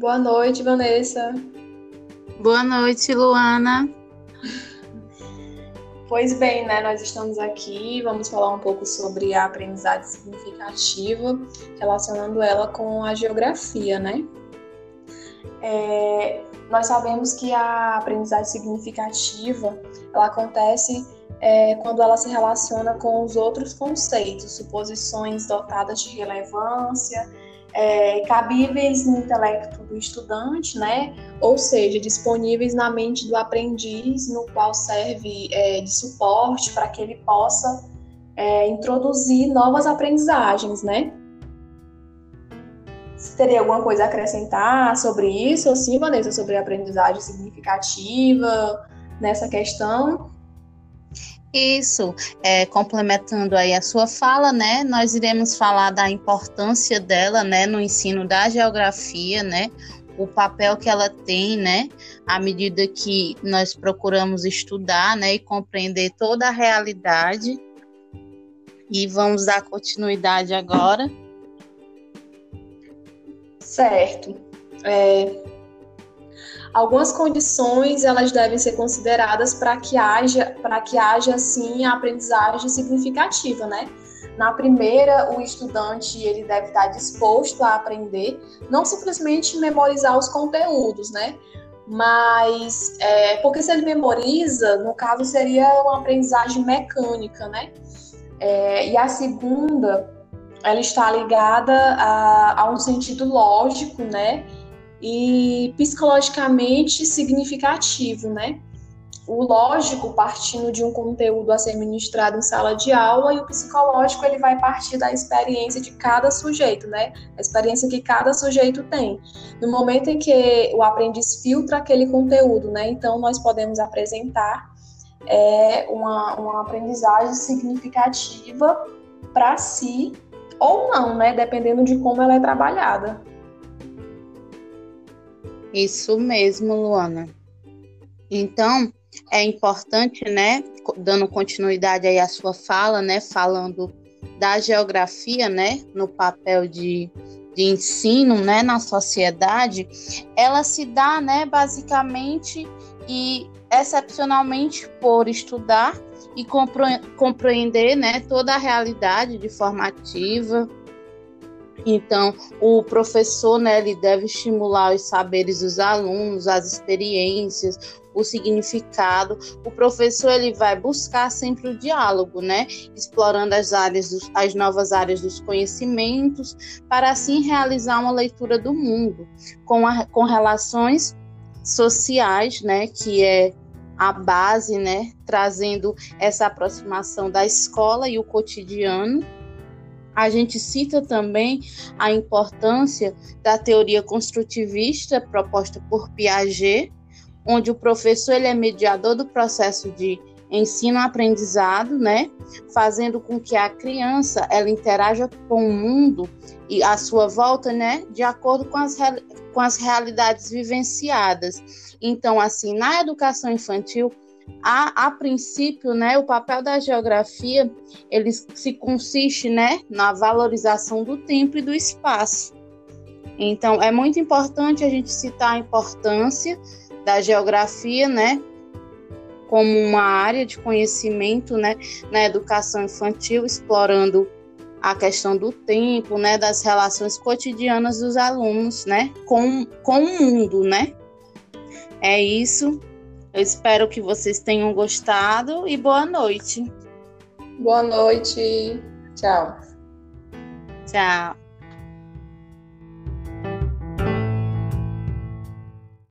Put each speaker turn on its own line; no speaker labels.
Boa noite, Vanessa.
Boa noite, Luana.
Pois bem, né, nós estamos aqui, vamos falar um pouco sobre a aprendizagem significativa, relacionando ela com a geografia, né? É, nós sabemos que a aprendizagem significativa, ela acontece é, quando ela se relaciona com os outros conceitos, suposições dotadas de relevância, é, cabíveis no intelecto do estudante, né? Ou seja, disponíveis na mente do aprendiz, no qual serve é, de suporte para que ele possa é, introduzir novas aprendizagens, né? Você teria alguma coisa a acrescentar sobre isso, ou sim, Vanessa, sobre aprendizagem significativa nessa questão?
Isso, é, complementando aí a sua fala, né, nós iremos falar da importância dela, né, no ensino da geografia, né, o papel que ela tem, né, à medida que nós procuramos estudar, né, e compreender toda a realidade. E vamos dar continuidade agora.
Certo. É, algumas condições elas devem ser consideradas para que haja para que haja assim a aprendizagem significativa, né? Na primeira, o estudante ele deve estar disposto a aprender, não simplesmente memorizar os conteúdos, né? Mas é, porque se ele memoriza, no caso seria uma aprendizagem mecânica, né? É, e a segunda, ela está ligada a, a um sentido lógico, né? E psicologicamente significativo, né? O lógico partindo de um conteúdo a ser ministrado em sala de aula e o psicológico ele vai partir da experiência de cada sujeito, né? A experiência que cada sujeito tem. No momento em que o aprendiz filtra aquele conteúdo, né? Então nós podemos apresentar é, uma, uma aprendizagem significativa para si ou não, né? Dependendo de como ela é trabalhada.
Isso mesmo, Luana. Então, é importante, né, dando continuidade aí à sua fala, né, falando da geografia, né, no papel de, de ensino, né, na sociedade, ela se dá, né, basicamente e excepcionalmente por estudar e compreender, né, toda a realidade de formativa, então, o professor, né, ele deve estimular os saberes dos alunos, as experiências, o significado. O professor ele vai buscar sempre o diálogo, né, explorando as áreas, dos, as novas áreas dos conhecimentos, para assim realizar uma leitura do mundo com, a, com relações sociais, né, que é a base, né, trazendo essa aproximação da escola e o cotidiano a gente cita também a importância da teoria construtivista proposta por Piaget, onde o professor ele é mediador do processo de ensino-aprendizado, né, fazendo com que a criança ela interaja com o mundo e a sua volta, né, de acordo com as, com as realidades vivenciadas. Então, assim, na educação infantil, a, a princípio, né, o papel da geografia ele se consiste, né, na valorização do tempo e do espaço. Então, é muito importante a gente citar a importância da geografia, né, como uma área de conhecimento, né, na educação infantil, explorando a questão do tempo, né, das relações cotidianas dos alunos, né, com, com o mundo, né. É isso. Eu espero que vocês tenham gostado e boa noite.
Boa noite. Tchau.
Tchau.